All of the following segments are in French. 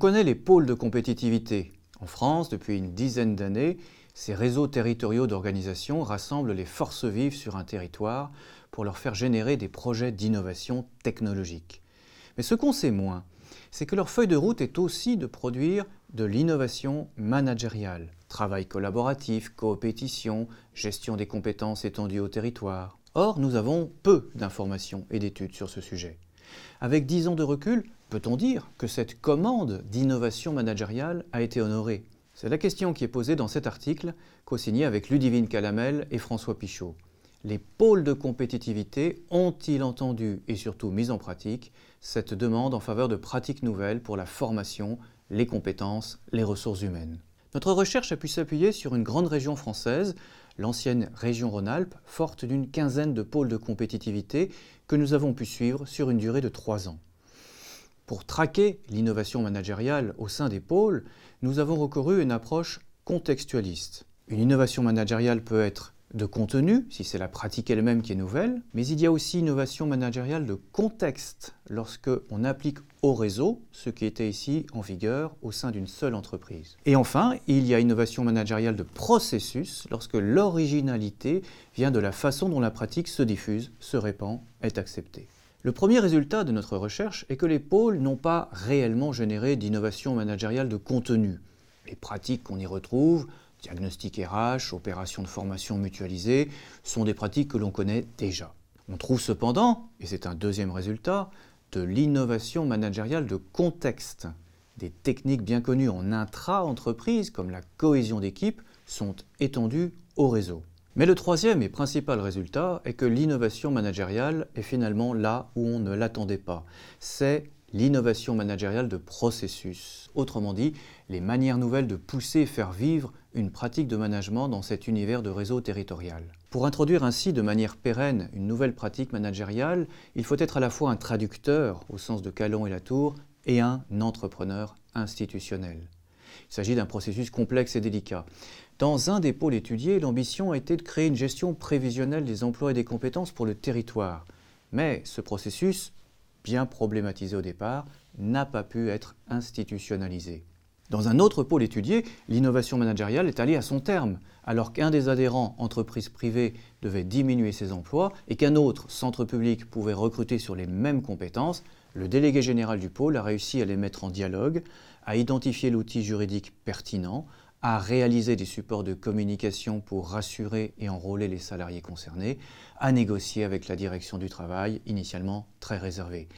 connaît les pôles de compétitivité. En France, depuis une dizaine d'années, ces réseaux territoriaux d'organisation rassemblent les forces vives sur un territoire pour leur faire générer des projets d'innovation technologique. Mais ce qu'on sait moins, c'est que leur feuille de route est aussi de produire de l'innovation managériale, travail collaboratif, coopétition, gestion des compétences étendues au territoire. Or, nous avons peu d'informations et d'études sur ce sujet. Avec dix ans de recul, peut-on dire que cette commande d'innovation managériale a été honorée? C'est la question qui est posée dans cet article, co-signé avec Ludivine Calamel et François Pichot. Les pôles de compétitivité ont-ils entendu et surtout mis en pratique cette demande en faveur de pratiques nouvelles pour la formation, les compétences, les ressources humaines? Notre recherche a pu s'appuyer sur une grande région française, l'ancienne région Rhône-Alpes, forte d'une quinzaine de pôles de compétitivité que nous avons pu suivre sur une durée de trois ans. Pour traquer l'innovation managériale au sein des pôles, nous avons recouru à une approche contextualiste. Une innovation managériale peut être de contenu, si c'est la pratique elle-même qui est nouvelle, mais il y a aussi innovation managériale de contexte, lorsque on applique au réseau ce qui était ici en vigueur au sein d'une seule entreprise. Et enfin, il y a innovation managériale de processus, lorsque l'originalité vient de la façon dont la pratique se diffuse, se répand, est acceptée. Le premier résultat de notre recherche est que les pôles n'ont pas réellement généré d'innovation managériale de contenu. Les pratiques qu'on y retrouve, diagnostic RH, opérations de formation mutualisées, sont des pratiques que l'on connaît déjà. On trouve cependant, et c'est un deuxième résultat, de l'innovation managériale de contexte. Des techniques bien connues en intra-entreprise, comme la cohésion d'équipe, sont étendues au réseau. Mais le troisième et principal résultat est que l'innovation managériale est finalement là où on ne l'attendait pas. C'est l'innovation managériale de processus. Autrement dit, les manières nouvelles de pousser et faire vivre une pratique de management dans cet univers de réseau territorial. Pour introduire ainsi de manière pérenne une nouvelle pratique managériale, il faut être à la fois un traducteur, au sens de Calon et Latour, et un entrepreneur institutionnel. Il s'agit d'un processus complexe et délicat. Dans un des pôles étudiés, l'ambition a été de créer une gestion prévisionnelle des emplois et des compétences pour le territoire. Mais ce processus, bien problématisé au départ, n'a pas pu être institutionnalisé. Dans un autre pôle étudié, l'innovation managériale est allée à son terme, alors qu'un des adhérents, entreprise privée, devait diminuer ses emplois et qu'un autre, centre public, pouvait recruter sur les mêmes compétences, le délégué général du pôle a réussi à les mettre en dialogue, à identifier l'outil juridique pertinent, à réaliser des supports de communication pour rassurer et enrôler les salariés concernés, à négocier avec la direction du travail, initialement très réservée.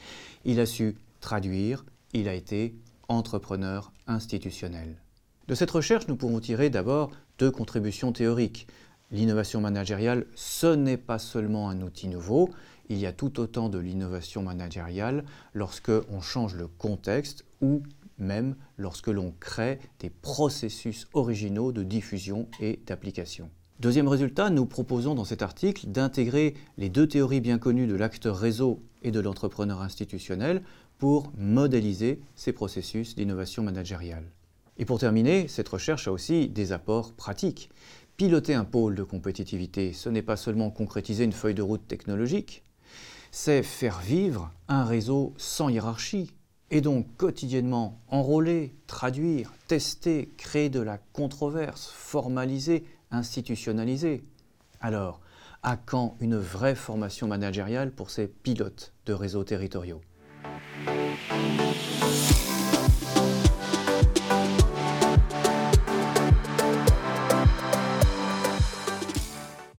Il a su traduire, il a été entrepreneur institutionnel. De cette recherche, nous pouvons tirer d'abord deux contributions théoriques. L'innovation managériale, ce n'est pas seulement un outil nouveau, il y a tout autant de l'innovation managériale lorsque on change le contexte ou même lorsque l'on crée des processus originaux de diffusion et d'application. Deuxième résultat, nous proposons dans cet article d'intégrer les deux théories bien connues de l'acteur réseau et de l'entrepreneur institutionnel pour modéliser ces processus d'innovation managériale. Et pour terminer, cette recherche a aussi des apports pratiques. Piloter un pôle de compétitivité, ce n'est pas seulement concrétiser une feuille de route technologique, c'est faire vivre un réseau sans hiérarchie, et donc quotidiennement enrôler, traduire, tester, créer de la controverse, formaliser, institutionnaliser. Alors, à quand une vraie formation managériale pour ces pilotes de réseaux territoriaux?